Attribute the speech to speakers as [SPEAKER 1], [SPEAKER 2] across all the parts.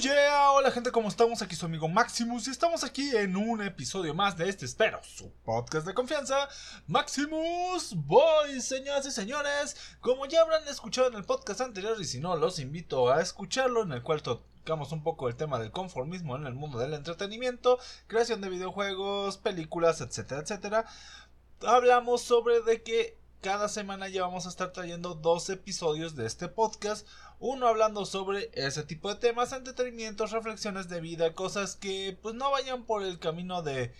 [SPEAKER 1] Yeah, hola gente, ¿cómo estamos? Aquí su amigo Maximus y estamos aquí en un episodio más de este, espero, su podcast de confianza, Maximus Boys, señoras y señores. Como ya habrán escuchado en el podcast anterior y si no, los invito a escucharlo, en el cual tocamos un poco el tema del conformismo en el mundo del entretenimiento, creación de videojuegos, películas, etcétera, etcétera. Hablamos sobre de que cada semana ya vamos a estar trayendo dos episodios de este podcast. Uno hablando sobre ese tipo de temas, entretenimientos, reflexiones de vida, cosas que pues no vayan por el camino de,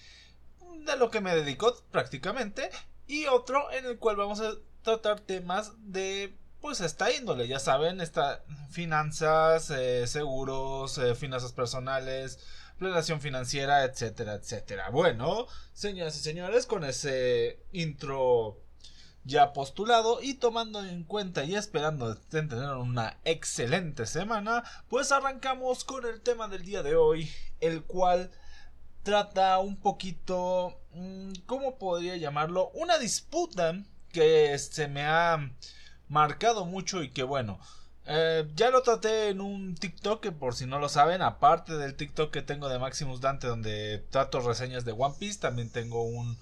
[SPEAKER 1] de lo que me dedico prácticamente. Y otro en el cual vamos a tratar temas de pues esta índole, ya saben, esta finanzas, eh, seguros, eh, finanzas personales, planeación financiera, etcétera, etcétera. Bueno, señoras y señores, con ese intro ya postulado y tomando en cuenta y esperando tener una excelente semana, pues arrancamos con el tema del día de hoy, el cual trata un poquito, mm, ¿cómo podría llamarlo? Una disputa que se me ha marcado mucho y que bueno, eh, ya lo traté en un TikTok que por si no lo saben, aparte del TikTok que tengo de Maximus Dante donde trato reseñas de One Piece, también tengo un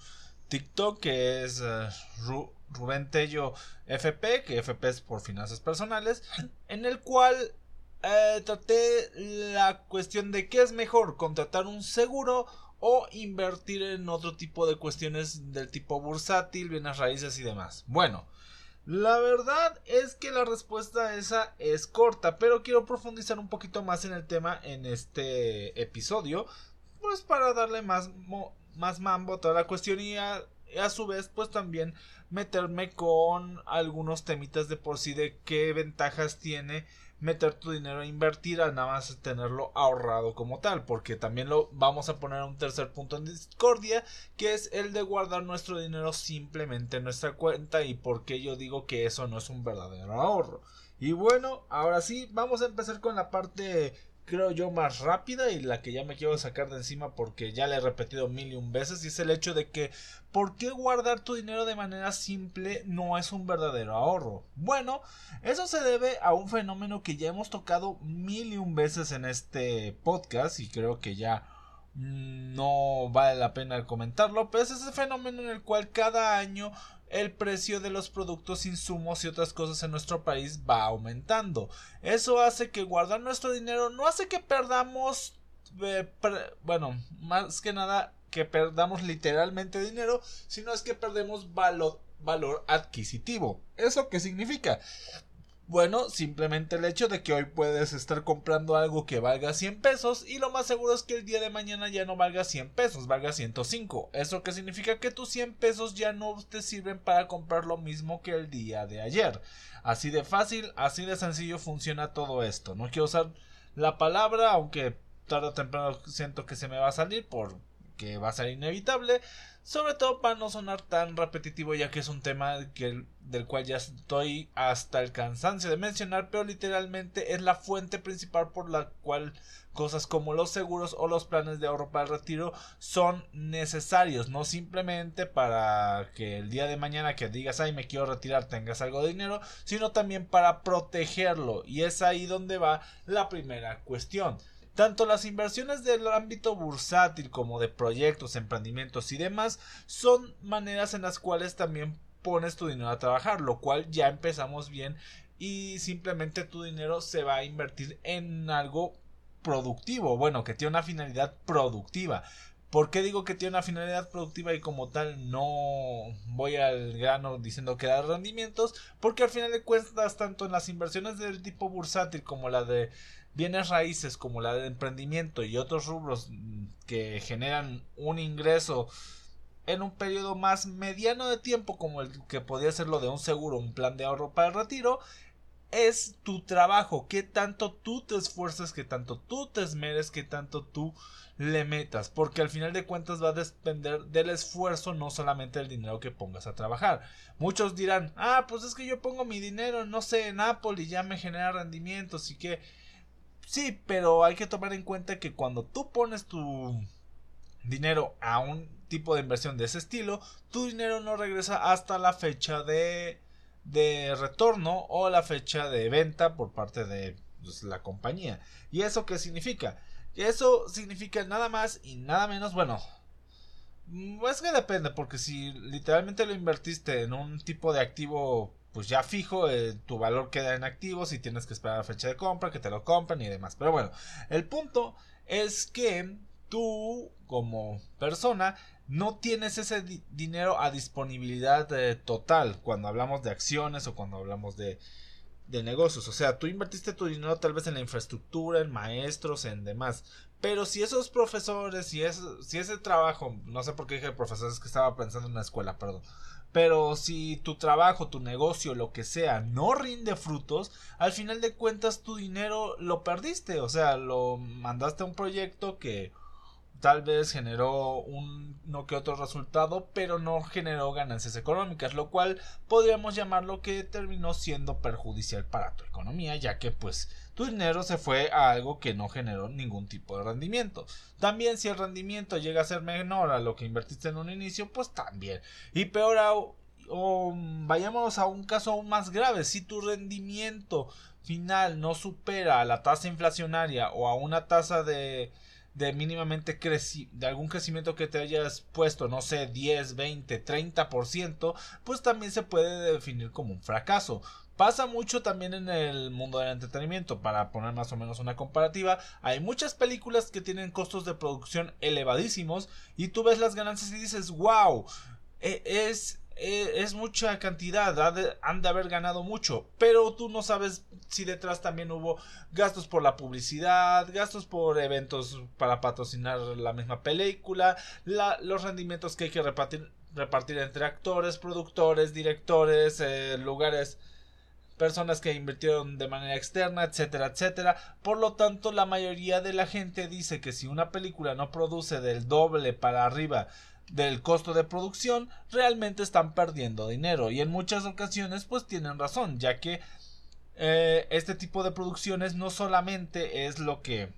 [SPEAKER 1] TikTok que es uh, Rubén Tello FP, que FP es por finanzas personales, en el cual eh, traté la cuestión de qué es mejor, contratar un seguro o invertir en otro tipo de cuestiones del tipo bursátil, bienes raíces y demás. Bueno, la verdad es que la respuesta esa es corta, pero quiero profundizar un poquito más en el tema en este episodio, pues para darle más, más mambo a toda la cuestión y a su vez pues también meterme con algunos temitas de por sí de qué ventajas tiene meter tu dinero a invertir al nada más tenerlo ahorrado como tal porque también lo vamos a poner a un tercer punto en discordia que es el de guardar nuestro dinero simplemente en nuestra cuenta y por qué yo digo que eso no es un verdadero ahorro. Y bueno ahora sí vamos a empezar con la parte creo yo, más rápida y la que ya me quiero sacar de encima porque ya le he repetido mil y un veces y es el hecho de que ¿por qué guardar tu dinero de manera simple no es un verdadero ahorro? Bueno, eso se debe a un fenómeno que ya hemos tocado mil y un veces en este podcast y creo que ya no vale la pena comentarlo, pero es ese fenómeno en el cual cada año el precio de los productos, insumos y otras cosas en nuestro país va aumentando. Eso hace que guardar nuestro dinero no hace que perdamos, eh, bueno, más que nada que perdamos literalmente dinero, sino es que perdemos valor, valor adquisitivo. ¿Eso qué significa? Bueno, simplemente el hecho de que hoy puedes estar comprando algo que valga 100 pesos y lo más seguro es que el día de mañana ya no valga 100 pesos, valga 105. ¿Eso qué significa? Que tus 100 pesos ya no te sirven para comprar lo mismo que el día de ayer. Así de fácil, así de sencillo funciona todo esto. No quiero usar la palabra, aunque tarde o temprano siento que se me va a salir porque va a ser inevitable. Sobre todo para no sonar tan repetitivo ya que es un tema del cual ya estoy hasta el cansancio de mencionar, pero literalmente es la fuente principal por la cual cosas como los seguros o los planes de ahorro para el retiro son necesarios, no simplemente para que el día de mañana que digas ay me quiero retirar tengas algo de dinero, sino también para protegerlo y es ahí donde va la primera cuestión. Tanto las inversiones del ámbito bursátil como de proyectos, emprendimientos y demás son maneras en las cuales también pones tu dinero a trabajar, lo cual ya empezamos bien y simplemente tu dinero se va a invertir en algo productivo, bueno, que tiene una finalidad productiva. ¿Por qué digo que tiene una finalidad productiva y como tal no voy al grano diciendo que da rendimientos? Porque al final de cuentas, tanto en las inversiones del tipo bursátil como la de bienes raíces como la de emprendimiento y otros rubros que generan un ingreso en un periodo más mediano de tiempo como el que podría ser lo de un seguro, un plan de ahorro para el retiro, es tu trabajo, que tanto tú te esfuerzas, que tanto tú te esmeres, que tanto tú le metas, porque al final de cuentas va a depender del esfuerzo, no solamente del dinero que pongas a trabajar. Muchos dirán, ah, pues es que yo pongo mi dinero, no sé, en Apple y ya me genera rendimientos y que Sí, pero hay que tomar en cuenta que cuando tú pones tu dinero a un tipo de inversión de ese estilo, tu dinero no regresa hasta la fecha de, de retorno o la fecha de venta por parte de pues, la compañía. ¿Y eso qué significa? Eso significa nada más y nada menos, bueno, mm, es que depende, porque si literalmente lo invertiste en un tipo de activo pues ya fijo, eh, tu valor queda en activos y tienes que esperar la fecha de compra, que te lo compren y demás. Pero bueno, el punto es que tú como persona no tienes ese dinero a disponibilidad eh, total cuando hablamos de acciones o cuando hablamos de, de negocios. O sea, tú invertiste tu dinero tal vez en la infraestructura, en maestros, en demás. Pero si esos profesores, si, es, si ese trabajo, no sé por qué dije profesores, que estaba pensando en la escuela, perdón. Pero si tu trabajo, tu negocio, lo que sea, no rinde frutos, al final de cuentas tu dinero lo perdiste. O sea, lo mandaste a un proyecto que tal vez generó un no que otro resultado, pero no generó ganancias económicas, lo cual podríamos llamarlo que terminó siendo perjudicial para tu economía, ya que pues tu dinero se fue a algo que no generó ningún tipo de rendimiento. También si el rendimiento llega a ser menor a lo que invertiste en un inicio, pues también. Y peor aún, o vayamos a un caso aún más grave, si tu rendimiento final no supera a la tasa inflacionaria o a una tasa de de mínimamente creci de algún crecimiento que te hayas puesto, no sé, 10, 20, 30%, pues también se puede definir como un fracaso. Pasa mucho también en el mundo del entretenimiento, para poner más o menos una comparativa, hay muchas películas que tienen costos de producción elevadísimos y tú ves las ganancias y dices, wow, e, es eh, es mucha cantidad, han de haber ganado mucho, pero tú no sabes si detrás también hubo gastos por la publicidad, gastos por eventos para patrocinar la misma película, los rendimientos que hay que repartir, repartir entre actores, productores, directores, eh, lugares personas que invirtieron de manera externa, etcétera, etcétera. Por lo tanto, la mayoría de la gente dice que si una película no produce del doble para arriba del costo de producción, realmente están perdiendo dinero. Y en muchas ocasiones, pues tienen razón, ya que eh, este tipo de producciones no solamente es lo que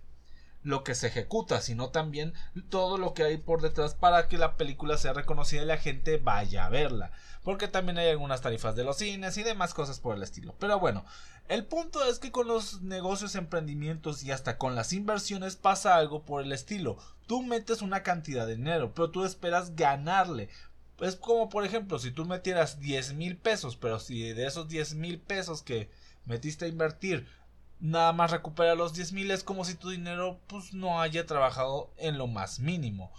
[SPEAKER 1] lo que se ejecuta, sino también todo lo que hay por detrás para que la película sea reconocida y la gente vaya a verla. Porque también hay algunas tarifas de los cines y demás cosas por el estilo. Pero bueno, el punto es que con los negocios, emprendimientos y hasta con las inversiones pasa algo por el estilo. Tú metes una cantidad de dinero, pero tú esperas ganarle. Es como por ejemplo, si tú metieras 10 mil pesos, pero si de esos 10 mil pesos que metiste a invertir nada más recupera los 10 mil es como si tu dinero pues no haya trabajado en lo más mínimo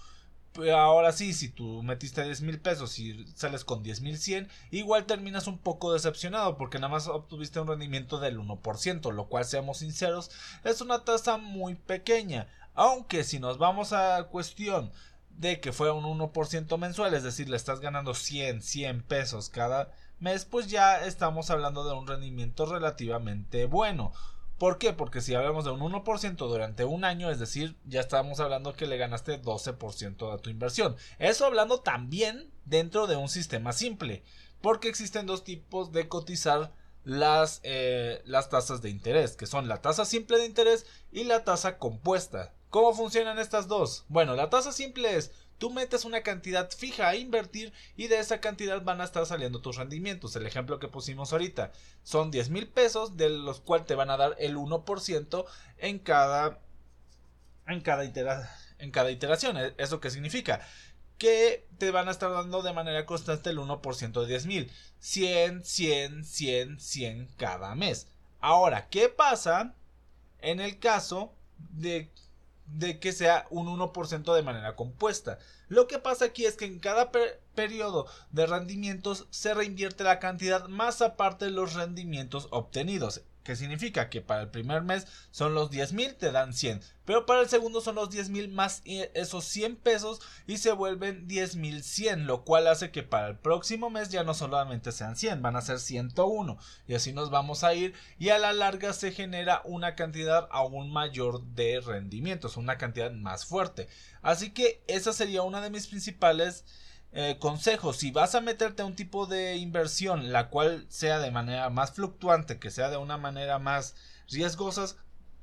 [SPEAKER 1] ahora sí, si tú metiste 10 mil pesos y sales con 10 mil 100, igual terminas un poco decepcionado porque nada más obtuviste un rendimiento del 1%, lo cual, seamos sinceros, es una tasa muy pequeña. Aunque si nos vamos a cuestión de que fue un 1% mensual, es decir, le estás ganando 100, 100 pesos cada mes, pues ya estamos hablando de un rendimiento relativamente bueno. ¿Por qué? Porque si hablamos de un 1% durante un año, es decir, ya estamos hablando que le ganaste 12% de tu inversión. Eso hablando también dentro de un sistema simple, porque existen dos tipos de cotizar las, eh, las tasas de interés, que son la tasa simple de interés y la tasa compuesta. ¿Cómo funcionan estas dos? Bueno, la tasa simple es tú metes una cantidad fija a invertir y de esa cantidad van a estar saliendo tus rendimientos. El ejemplo que pusimos ahorita son 10 mil pesos de los cuales te van a dar el 1% en cada, en cada, en cada iteración. ¿E-, ¿Eso qué significa? Que te van a estar dando de manera constante el 1% de 10 mil. 100, 100, 100, 100 cada mes. Ahora, ¿qué pasa en el caso de de que sea un 1% de manera compuesta. Lo que pasa aquí es que en cada periodo de rendimientos se reinvierte la cantidad más aparte de los rendimientos obtenidos que significa que para el primer mes son los 10 mil, te dan 100, pero para el segundo son los 10 mil más esos 100 pesos y se vuelven 10 mil 100, lo cual hace que para el próximo mes ya no solamente sean 100, van a ser 101 y así nos vamos a ir y a la larga se genera una cantidad aún mayor de rendimientos, una cantidad más fuerte. Así que esa sería una de mis principales eh, consejo, si vas a meterte a un tipo de inversión la cual sea de manera más fluctuante, que sea de una manera más riesgosa,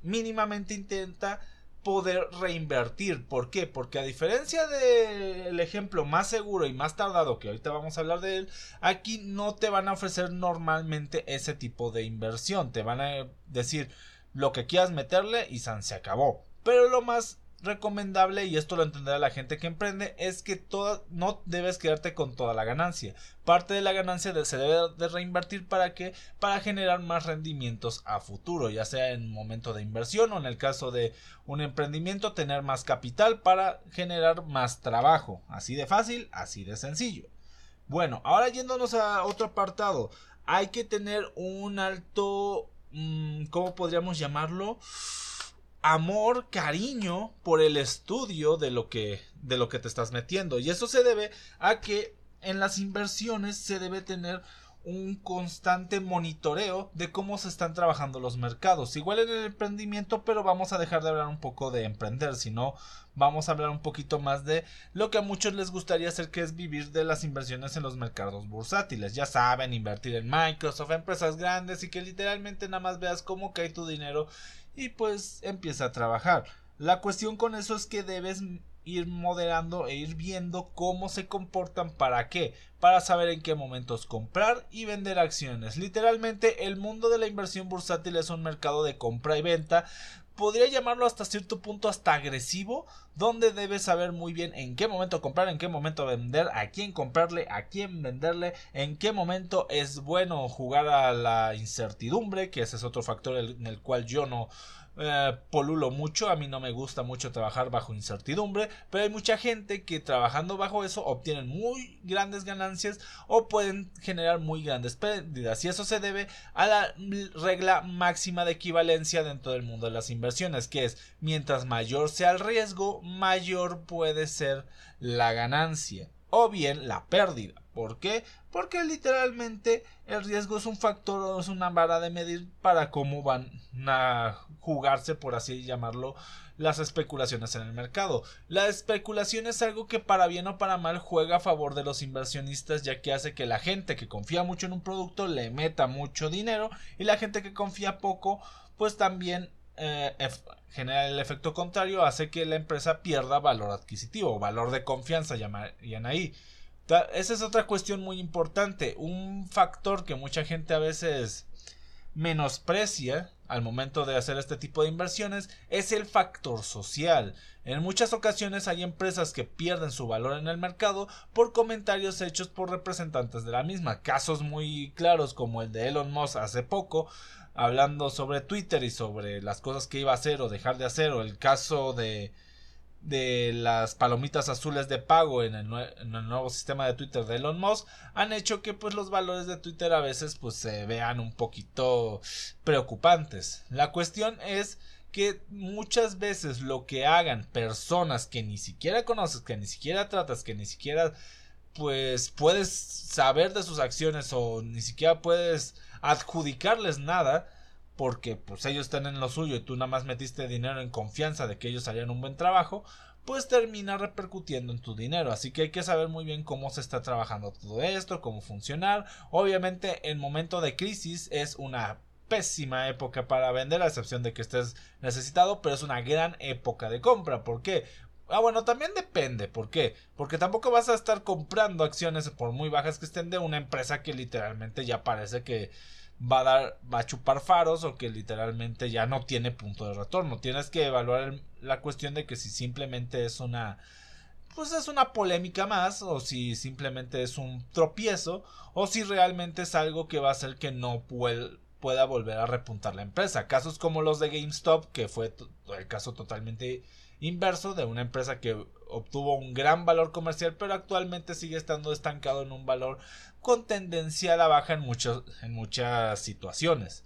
[SPEAKER 1] mínimamente intenta poder reinvertir. ¿Por qué? Porque a diferencia del ejemplo más seguro y más tardado que ahorita vamos a hablar de él, aquí no te van a ofrecer normalmente ese tipo de inversión. Te van a decir, lo que quieras meterle y se acabó. Pero lo más recomendable, y esto lo entenderá la gente que emprende, es que no debes quedarte con toda la ganancia. Parte de la ganancia se debe de reinvertir para que para generar más rendimientos a futuro, ya sea en momento de inversión o en el caso de un emprendimiento tener más capital para generar más trabajo. Así de fácil, así de sencillo. Bueno, ahora yéndonos a otro apartado, hay que tener un alto, mm, ¿cómo podríamos llamarlo? Amor, cariño por el estudio de lo que de lo que te estás metiendo y eso se debe a que en las inversiones se debe tener un constante monitoreo de cómo se están trabajando los mercados. Igual en el emprendimiento, pero vamos a dejar de hablar un poco de emprender, sino vamos a hablar un poquito más de lo que a muchos les gustaría hacer, que es vivir de las inversiones en los mercados bursátiles. Ya saben, invertir en Microsoft, empresas grandes y que literalmente nada más veas cómo cae tu dinero y pues empieza a trabajar. La cuestión con eso es que debes ir moderando e ir viendo cómo se comportan para qué, para saber en qué momentos comprar y vender acciones. Literalmente el mundo de la inversión bursátil es un mercado de compra y venta, podría llamarlo hasta cierto punto hasta agresivo, donde debes saber muy bien en qué momento comprar, en qué momento vender, a quién comprarle, a quién venderle, en qué momento es bueno jugar a la incertidumbre, que ese es otro factor en el cual yo no eh, polulo mucho, a mí no me gusta mucho trabajar bajo incertidumbre, pero hay mucha gente que trabajando bajo eso obtienen muy grandes ganancias o pueden generar muy grandes pérdidas. Y eso se debe a la regla máxima de equivalencia dentro del mundo de las inversiones, que es mientras mayor sea el riesgo, mayor puede ser la ganancia o bien la pérdida. ¿Por qué? Porque literalmente el riesgo es un factor o es una vara de medir para cómo van a jugarse, por así llamarlo, las especulaciones en el mercado. La especulación es algo que para bien o para mal juega a favor de los inversionistas ya que hace que la gente que confía mucho en un producto le meta mucho dinero y la gente que confía poco pues también eh, genera el efecto contrario, hace que la empresa pierda valor adquisitivo, valor de confianza, llaman ahí. Esa es otra cuestión muy importante. Un factor que mucha gente a veces menosprecia al momento de hacer este tipo de inversiones es el factor social. En muchas ocasiones hay empresas que pierden su valor en el mercado por comentarios hechos por representantes de la misma. Casos muy claros como el de Elon Musk hace poco, hablando sobre Twitter y sobre las cosas que iba a hacer o dejar de hacer, o el caso de de las palomitas azules de pago en el, nuevo sistema de Twitter de Elon Musk han hecho que pues los valores de Twitter a veces pues se vean un poquito preocupantes. La cuestión es que muchas veces lo que hagan personas que ni siquiera conoces, que ni siquiera tratas, que ni siquiera pues puedes saber de sus acciones o ni siquiera puedes adjudicarles nada, porque pues ellos están en lo suyo y tú nada más metiste dinero en confianza de que ellos harían un buen trabajo, pues termina repercutiendo en tu dinero. Así que hay que saber muy bien cómo se está trabajando todo esto, cómo funcionar. Obviamente en momento de crisis es una pésima época para vender, a excepción de que estés necesitado, pero es una gran época de compra. ¿Por qué? Ah, bueno, también depende. ¿Por qué? Porque tampoco vas a estar comprando acciones por muy bajas que estén de una empresa que literalmente ya parece que va a dar, va a chupar faros o que literalmente ya no tiene punto de retorno. Tienes que evaluar la cuestión de que si simplemente es una pues es una polémica más o si simplemente es un tropiezo o si realmente es algo que va a hacer que no pueda volver a repuntar la empresa. Casos como los de GameStop, que fue el caso totalmente inverso de una empresa que obtuvo un gran valor comercial pero actualmente sigue estando estancado en un valor con tendencia a la baja en, en muchas situaciones.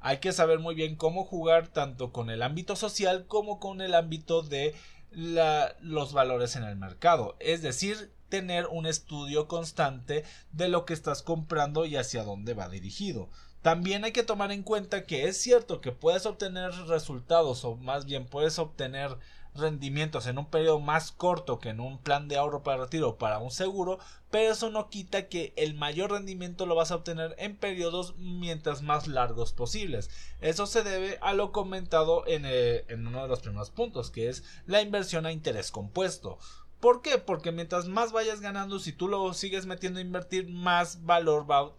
[SPEAKER 1] Hay que saber muy bien cómo jugar tanto con el ámbito social como con el ámbito de los valores en el mercado. Es decir, tener un estudio constante de lo que estás comprando y hacia dónde va dirigido. También hay que tomar en cuenta que es cierto que puedes obtener resultados o más bien puedes obtener rendimientos en un periodo más corto que en un plan de ahorro para retiro para un seguro, pero eso no quita que el mayor rendimiento lo vas a obtener en periodos mientras más largos posibles. Eso se debe a lo comentado en, eh, en uno de los primeros puntos, que es la inversión a interés compuesto. ¿Por qué? Porque mientras más vayas ganando, si tú lo sigues metiendo a invertir, más valor va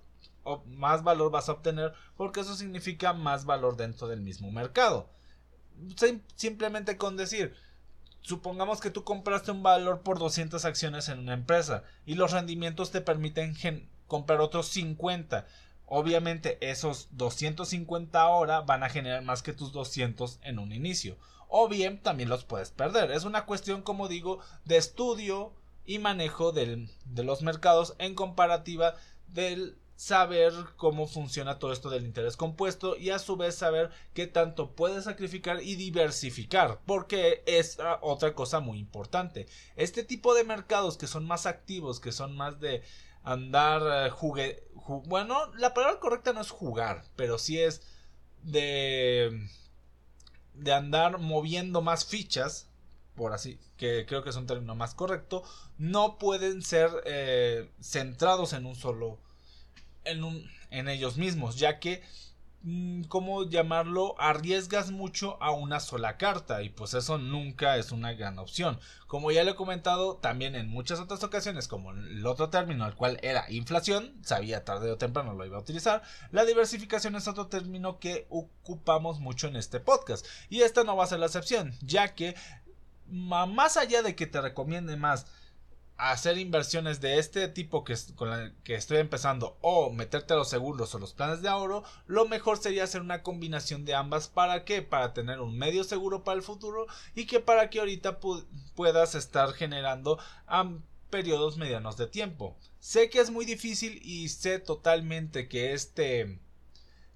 [SPEAKER 1] más valor vas a obtener porque eso significa más valor dentro del mismo mercado. Simplemente con decir, supongamos que tú compraste un valor por 200 acciones en una empresa y los rendimientos te permiten comprar otros 50. Obviamente esos 250 ahora van a generar más que tus 200 en un inicio. O bien también los puedes perder. Es una cuestión, como digo, de estudio y manejo de los mercados en comparativa del saber cómo funciona todo esto del interés compuesto y a su vez saber qué tanto puedes sacrificar y diversificar porque es otra cosa muy importante. Este tipo de mercados que son más activos que son más de andar eh, bueno la palabra correcta no es jugar pero sí es de de andar moviendo más fichas por así que creo que es un término más correcto no pueden ser eh, centrados en un solo en, ellos mismos, ya que mm, ¿cómo llamarlo? Arriesgas mucho a una sola carta y pues eso nunca es una gran opción. Como ya le he comentado también en muchas otras ocasiones, como el otro término, el cual era inflación, sabía tarde o temprano lo iba a utilizar, la diversificación es otro término que ocupamos mucho en este podcast y esta no va a ser la excepción, ya que más allá de que te recomiende más hacer inversiones de este tipo que, con la que estoy empezando o meterte a los seguros o los planes de ahorro, lo mejor sería hacer una combinación de ambas. ¿Para qué? Para tener un medio seguro para el futuro y que para que ahorita puedas estar generando a periodos medianos de tiempo. Sé que es muy difícil y sé totalmente que este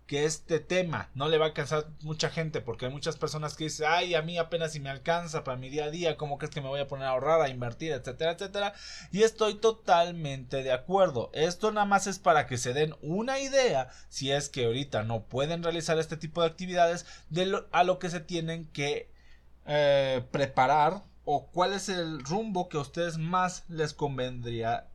[SPEAKER 1] que este tema no le va a alcanzar mucha gente porque hay muchas personas que dicen ay a mí apenas si me alcanza para mi día a día cómo crees que me voy a poner a ahorrar a invertir etcétera etcétera y estoy totalmente de acuerdo. Esto nada más es para que se den una idea si es que ahorita no pueden realizar este tipo de actividades de a lo que se tienen que eh, preparar o cuál es el rumbo que a ustedes más les convendría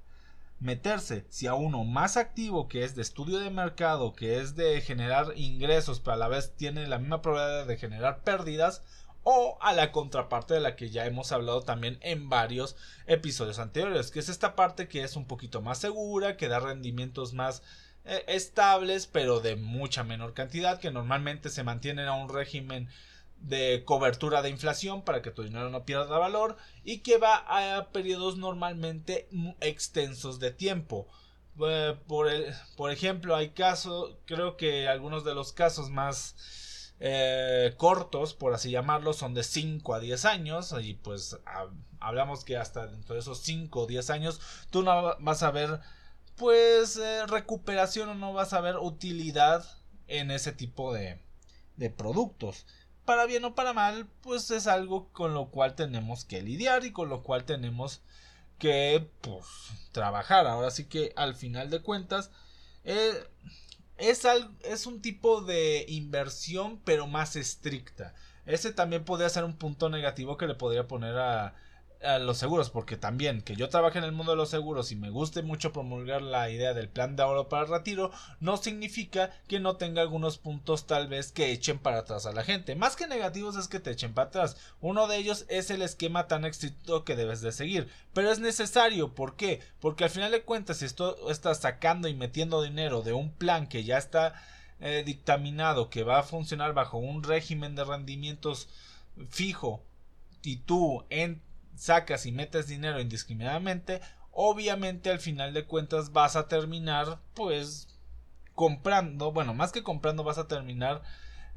[SPEAKER 1] meterse. Si a uno más activo que es de estudio de mercado, que es de generar ingresos, pero a la vez tiene la misma probabilidad de generar pérdidas, o a la contraparte de la que ya hemos hablado también en varios episodios anteriores, que es esta parte que es un poquito más segura, que da rendimientos más eh, estables, pero de mucha menor cantidad, que normalmente se mantienen a un régimen de cobertura de inflación para que tu dinero no pierda valor y que va a periodos normalmente extensos de tiempo. Eh, por, por, ejemplo, hay casos, creo que algunos de los casos más eh, cortos, por así llamarlo, son de 5 a 10 años y pues hablamos que hasta dentro de esos 5 o 10 años tú no vas a ver pues eh, recuperación o no vas a ver utilidad en ese tipo de, de productos para bien o para mal, pues es algo con lo cual tenemos que lidiar y con lo cual tenemos que pues, trabajar. Ahora sí que al final de cuentas eh, es, es un tipo de inversión pero más estricta. Ese también podría ser un punto negativo que le podría poner a, a los seguros, porque también que yo trabaje en el mundo de los seguros y me guste mucho promulgar la idea del plan de ahorro para el retiro, no significa que no tenga algunos puntos tal vez que echen para atrás a la gente. Más que negativos es que te echen para atrás. Uno de ellos es el esquema tan estricto que debes de seguir. Pero es necesario, ¿por qué? Porque al final de cuentas, si esto estás sacando y metiendo dinero de un plan que ya está eh, dictaminado, que va a funcionar bajo un régimen de rendimientos fijo, y tú en sacas y metes dinero indiscriminadamente, obviamente al final de cuentas vas a terminar pues comprando, bueno, más que comprando vas a terminar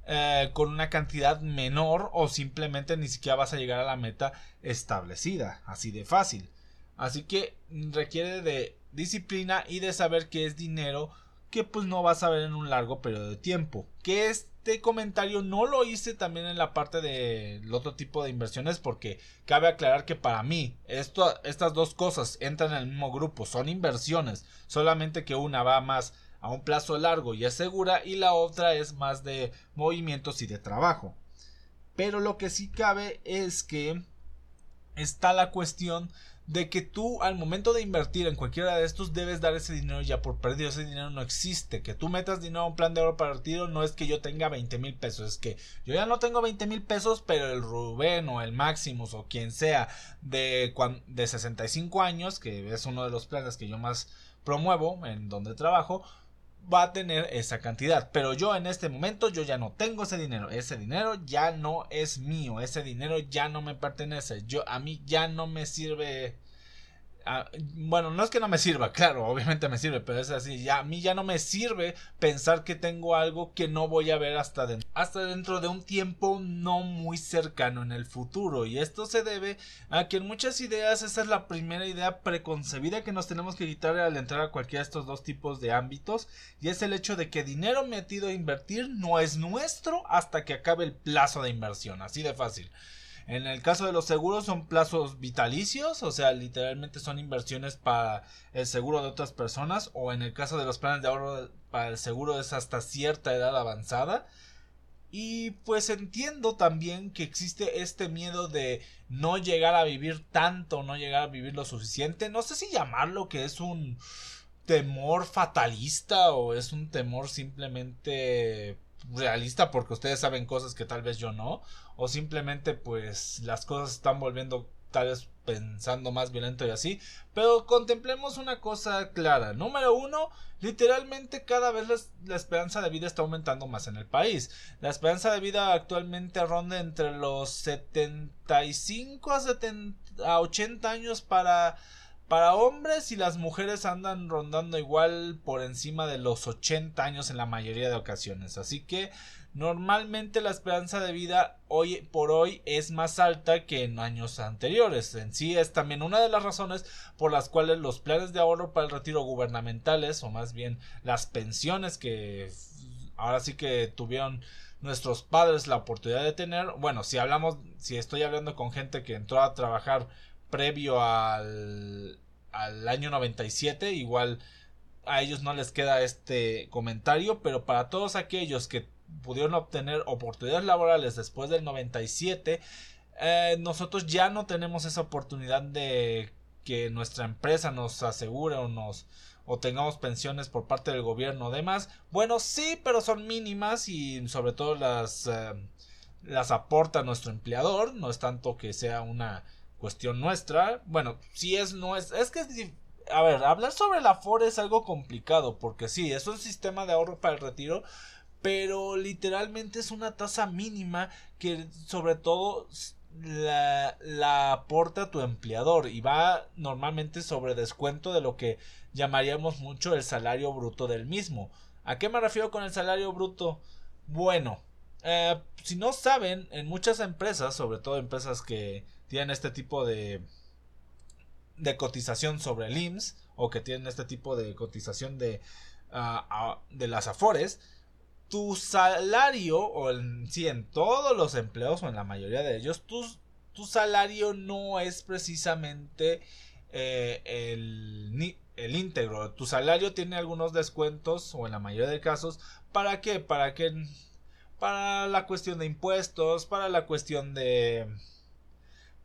[SPEAKER 1] eh, con una cantidad menor o simplemente ni siquiera vas a llegar a la meta establecida, así de fácil. Así que requiere de disciplina y de saber que es dinero que pues no vas a ver en un largo periodo de tiempo. Que este comentario no lo hice también en la parte del otro tipo de inversiones porque cabe aclarar que para mí estas dos cosas entran en el mismo grupo, son inversiones, solamente que una va más a un plazo largo y es segura y la otra es más de movimientos y de trabajo. Pero lo que sí cabe es que está la cuestión de que tú al momento de invertir en cualquiera de estos debes dar ese dinero ya por perdido, ese dinero no existe, que tú metas dinero a un plan de oro para retiro no es que yo tenga 20 mil pesos, es que yo ya no tengo 20 mil pesos, pero el Rubén o el Maximus o quien sea de, de 65 años, que es uno de los planes que yo más promuevo en donde trabajo, va a tener esa cantidad. Pero yo en este momento yo ya no tengo ese dinero. Ese dinero ya no es mío. Ese dinero ya no me pertenece. Yo a mí ya no me sirve Ah, bueno, no es que no me sirva, claro, obviamente me sirve, pero es así, ya a mí ya no me sirve pensar que tengo algo que no voy a ver hasta dentro, hasta dentro de un tiempo no muy cercano en el futuro. Y esto se debe a que en muchas ideas esa es la primera idea preconcebida que nos tenemos que quitar al entrar a cualquiera de estos dos tipos de ámbitos, y es el hecho de que dinero metido a invertir no es nuestro hasta que acabe el plazo de inversión, así de fácil. En el caso de los seguros son plazos vitalicios, o sea, literalmente son inversiones para el seguro de otras personas, o en el caso de los planes de ahorro para el seguro es hasta cierta edad avanzada. Y pues entiendo también que existe este miedo de no llegar a vivir tanto, no llegar a vivir lo suficiente. No sé si llamarlo que es un temor fatalista o es un temor simplemente realista porque ustedes saben cosas que tal vez yo no o simplemente pues las cosas están volviendo tal vez pensando más violento y así. Pero contemplemos una cosa clara. Número uno literalmente cada vez la, esperanza de vida está aumentando más en el país. La esperanza de vida actualmente ronda entre los 75 a, 70, a 80 años para para hombres y las mujeres andan rondando igual por encima de los 80 años en la mayoría de ocasiones. Así que normalmente la esperanza de vida hoy por hoy es más alta que en años anteriores. En sí es también una de las razones por las cuales los planes de ahorro para el retiro gubernamentales o más bien las pensiones que ahora sí que tuvieron nuestros padres la oportunidad de tener. Bueno, si hablamos, si estoy hablando con gente que entró a trabajar previo al, al año 97, igual a ellos no les queda este comentario, pero para todos aquellos que pudieron obtener oportunidades laborales después del 97, eh, nosotros ya no tenemos esa oportunidad de que nuestra empresa nos asegure o nos o tengamos pensiones por parte del gobierno o demás. Bueno, sí, pero son mínimas y sobre todo las eh, las aporta nuestro empleador, no es tanto que sea una cuestión nuestra. Bueno, si es no es que a ver, hablar sobre la FORE es algo complicado porque sí, es un sistema de ahorro para el retiro, pero literalmente es una tasa mínima que sobre todo la, la, aporta tu empleador y va normalmente sobre descuento de lo que llamaríamos mucho el salario bruto del mismo. ¿A qué me refiero con el salario bruto? Bueno, eh, si no saben, en muchas empresas, sobre todo empresas que tienen este tipo de, de cotización sobre el IMSS o que tienen este tipo de cotización de, uh, de las AFORES, tu salario, o en sí, en todos los empleos, o en la mayoría de ellos, tu, tu salario no es precisamente eh, el, el íntegro. Tu salario tiene algunos descuentos, o en la mayoría de casos, ¿para qué? Para que para la cuestión de impuestos, para la cuestión de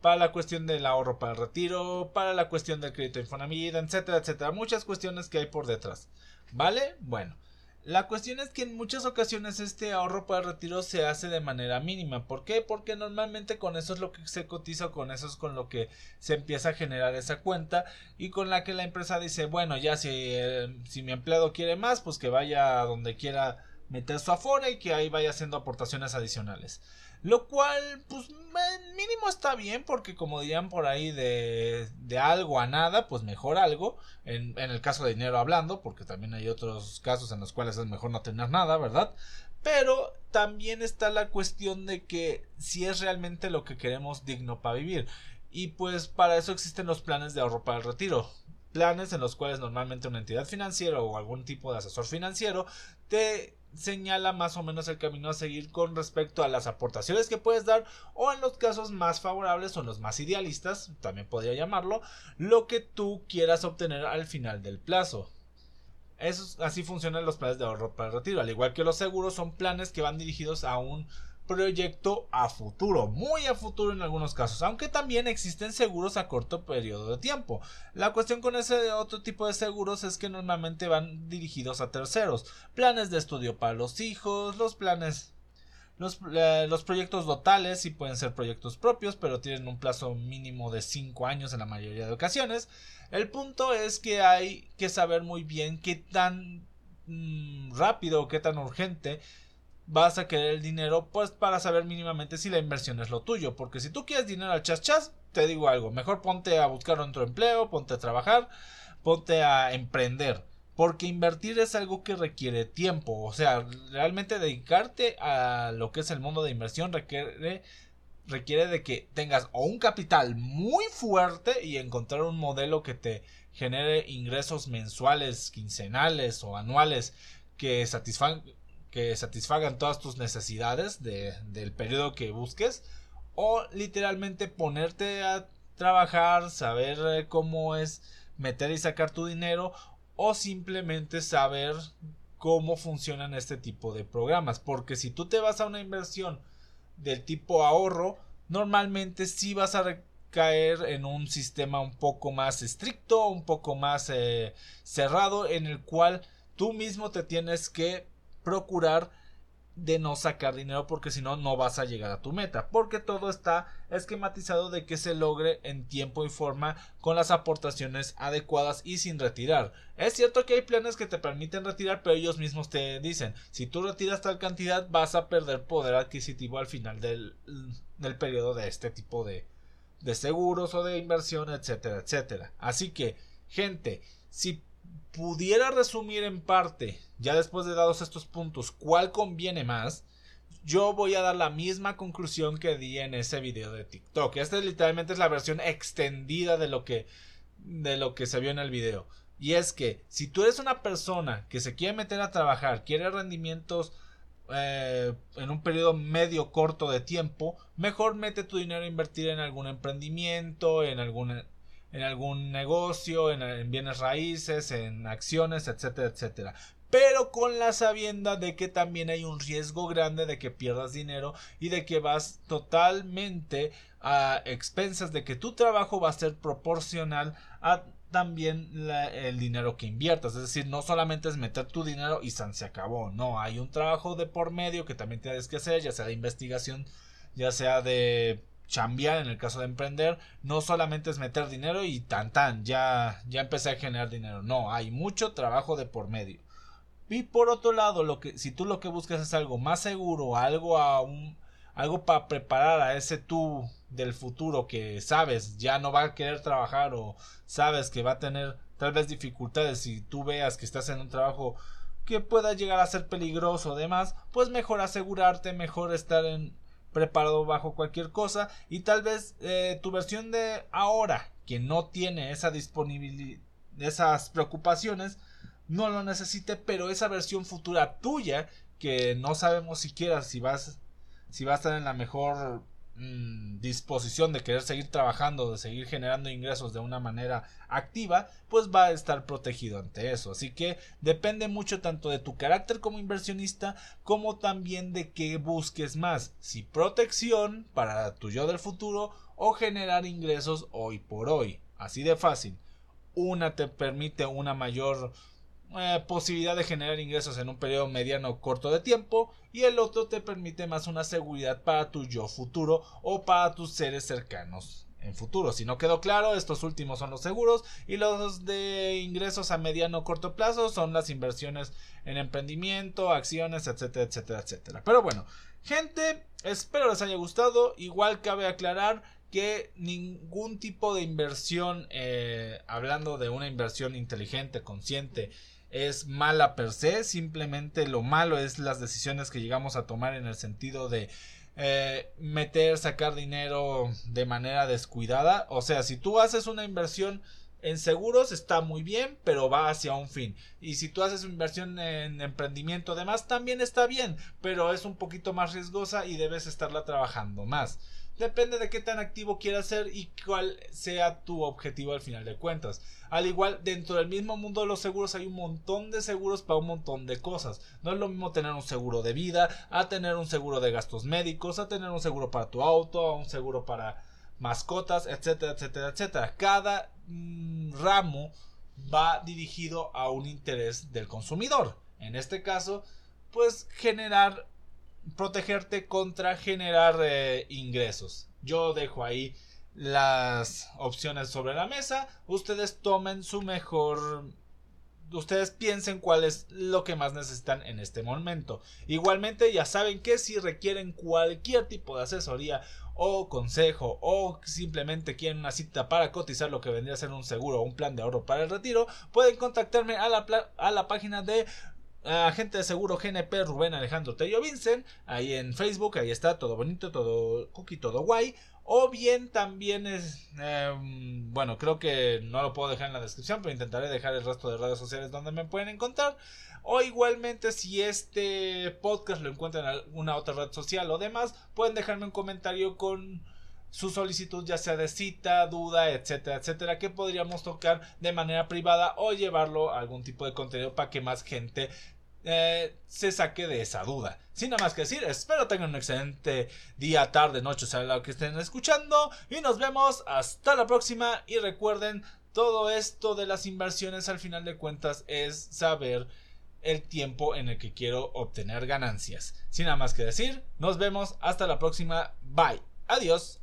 [SPEAKER 1] para la cuestión del ahorro para el retiro, para la cuestión del crédito Infonavit, etcétera, etcétera, muchas cuestiones que hay por detrás. ¿Vale? Bueno, la cuestión es que en muchas ocasiones este ahorro para el retiro se hace de manera mínima. ¿Por qué? Porque normalmente con eso es lo que se cotiza, con eso es con lo que se empieza a generar esa cuenta y con la que la empresa dice, bueno, ya si, eh, si mi empleado quiere más, pues que vaya a donde quiera meter su afora y que ahí vaya haciendo aportaciones adicionales. Lo cual, pues, mínimo está bien, porque como dirían por ahí, de, de algo a nada, pues mejor algo. En, en, el caso de dinero hablando, porque también hay otros casos en los cuales es mejor no tener nada, ¿verdad? Pero también está la cuestión de que si es realmente lo que queremos digno para vivir. Y pues para eso existen los planes de ahorro para el retiro. Planes en los cuales normalmente una entidad financiera o algún tipo de asesor financiero te señala más o menos el camino a seguir con respecto a las aportaciones que puedes dar o en los casos más favorables o los más idealistas, también podría llamarlo, lo que tú quieras obtener al final del plazo. Eso, así funcionan los planes de ahorro para el retiro, al igual que los seguros son planes que van dirigidos a un proyecto a futuro, muy a futuro en algunos casos, aunque también existen seguros a corto periodo de tiempo. La cuestión con ese otro tipo de seguros es que normalmente van dirigidos a terceros, planes de estudio para los hijos, los planes los, eh, proyectos totales sí pueden ser proyectos propios, pero tienen un plazo mínimo de 5 años en la mayoría de ocasiones. El punto es que hay que saber muy bien qué tan mm, rápido o qué tan urgente vas a querer el dinero pues para saber mínimamente si la inversión es lo tuyo. Porque si tú quieres dinero al chas chas te digo algo. Mejor ponte a buscar otro empleo ponte a trabajar ponte a emprender. Porque invertir es algo que requiere tiempo. O sea realmente dedicarte a lo que es el mundo de inversión requiere requiere de que tengas o un capital muy fuerte y encontrar un modelo que te genere ingresos mensuales, quincenales o anuales que satisfagan, que satisfagan todas tus necesidades de, del periodo que busques o literalmente ponerte a trabajar, saber eh, cómo es meter y sacar tu dinero o simplemente saber cómo funcionan este tipo de programas. Porque si tú te vas a una inversión del tipo ahorro normalmente sí vas a caer en un sistema un poco más estricto, un poco más eh, cerrado, en el cual tú mismo te tienes que procurar de no sacar dinero porque si no no vas a llegar a tu meta porque todo está esquematizado de que se logre en tiempo y forma con las aportaciones adecuadas y sin retirar es cierto que hay planes que te permiten retirar pero ellos mismos te dicen si tú retiras tal cantidad vas a perder poder adquisitivo al final del, del periodo de este tipo de, de seguros o de inversión, etcétera, etcétera. Así que, gente, si pudiera resumir en parte, ya después de dados estos puntos, cuál conviene más, yo voy a dar la misma conclusión que di en ese video de TikTok. Esta literalmente es la versión extendida de lo que de lo que se vio en el video. Y es que si tú eres una persona que se quiere meter a trabajar, quiere rendimientos eh, en un periodo medio corto de tiempo, mejor mete tu dinero a invertir en algún emprendimiento, en algún, en algún negocio, en, bienes raíces, en acciones, etcétera, etcétera pero con la sabienda de que también hay un riesgo grande de que pierdas dinero y de que vas totalmente a expensas de que tu trabajo va a ser proporcional a también el dinero que inviertas. Es decir, no solamente es meter tu dinero y se acabó. No, hay un trabajo de por medio que también tienes que hacer, ya sea de investigación, ya sea de chambear en el caso de emprender. No solamente es meter dinero y tan tan, ya, ya empecé a generar dinero. No, hay mucho trabajo de por medio. Y por otro lado, lo que, si tú lo que buscas es algo más seguro, algo a un, algo para preparar a ese tú del futuro que sabes ya no va a querer trabajar o sabes que va a tener tal vez dificultades si tú veas que estás en un trabajo que pueda llegar a ser peligroso o demás, pues mejor asegurarte, mejor estar en, preparado bajo cualquier cosa y tal vez eh, tu versión de ahora que no tiene esa disponibilidad, esas preocupaciones, no lo necesite, pero esa versión futura tuya que no sabemos siquiera si vas si va a estar en la mejor mm, disposición de querer seguir trabajando, de seguir generando ingresos de una manera activa, pues va a estar protegido ante eso. Así que depende mucho tanto de tu carácter como inversionista como también de que busques más, si protección para tu yo del futuro o generar ingresos hoy por hoy. Así de fácil. Una te permite una mayor eh, posibilidad de generar ingresos en un periodo mediano o corto de tiempo y el otro te permite más una seguridad para tu yo futuro o para tus seres cercanos en futuro. Si no quedó claro, estos últimos son los seguros y los de ingresos a mediano o corto plazo son las inversiones en emprendimiento, acciones, etcétera, etcétera, etcétera. Pero bueno, gente, espero les haya gustado. Igual cabe aclarar que ningún tipo de inversión, eh, hablando de una inversión inteligente, consciente, es mala per se, simplemente lo malo es las decisiones que llegamos a tomar en el sentido de eh, meter, sacar dinero de manera descuidada. O sea, si tú haces una inversión en seguros está muy bien, pero va hacia un fin. Y si tú haces una inversión en emprendimiento además también está bien, pero es un poquito más riesgosa y debes estarla trabajando más. Depende de qué tan activo quieras ser y cuál sea tu objetivo al final de cuentas. Al igual, dentro del mismo mundo de los seguros hay un montón de seguros para un montón de cosas. No es lo mismo tener un seguro de vida, a tener un seguro de gastos médicos, a tener un seguro para tu auto, a un seguro para mascotas, etcétera, etcétera, etcétera. Cada mm, ramo va dirigido a un interés del consumidor. En este caso, pues generar protegerte contra generar eh, ingresos. Yo dejo ahí las opciones sobre la mesa. Ustedes tomen su mejor ustedes piensen cuál es lo que más necesitan en este momento. Igualmente ya saben que si requieren cualquier tipo de asesoría o consejo o simplemente quieren una cita para cotizar lo que vendría a ser un seguro o un plan de ahorro para el retiro, pueden contactarme a la, a la página de agente de seguro GNP Rubén Alejandro Tello Vincent, ahí en Facebook, ahí está todo bonito, todo cookie, todo guay. O bien también es, em, bueno, creo que no lo puedo dejar en la descripción, pero intentaré dejar el resto de redes sociales donde me pueden encontrar. O igualmente si este podcast lo encuentran en alguna otra red social o demás, pueden dejarme un comentario con su solicitud ya sea de cita, duda, etcétera, etcétera, que podríamos tocar de manera privada o llevarlo a algún tipo de contenido para que más gente eh, se saque de esa duda. Sin nada más que decir, espero tengan un excelente día, tarde, noche, sea lo que estén escuchando. Y nos vemos hasta la próxima. Y recuerden, todo esto de las inversiones al final de cuentas es saber el tiempo en el que quiero obtener ganancias. Sin nada más que decir, nos vemos hasta la próxima. Bye. Adiós.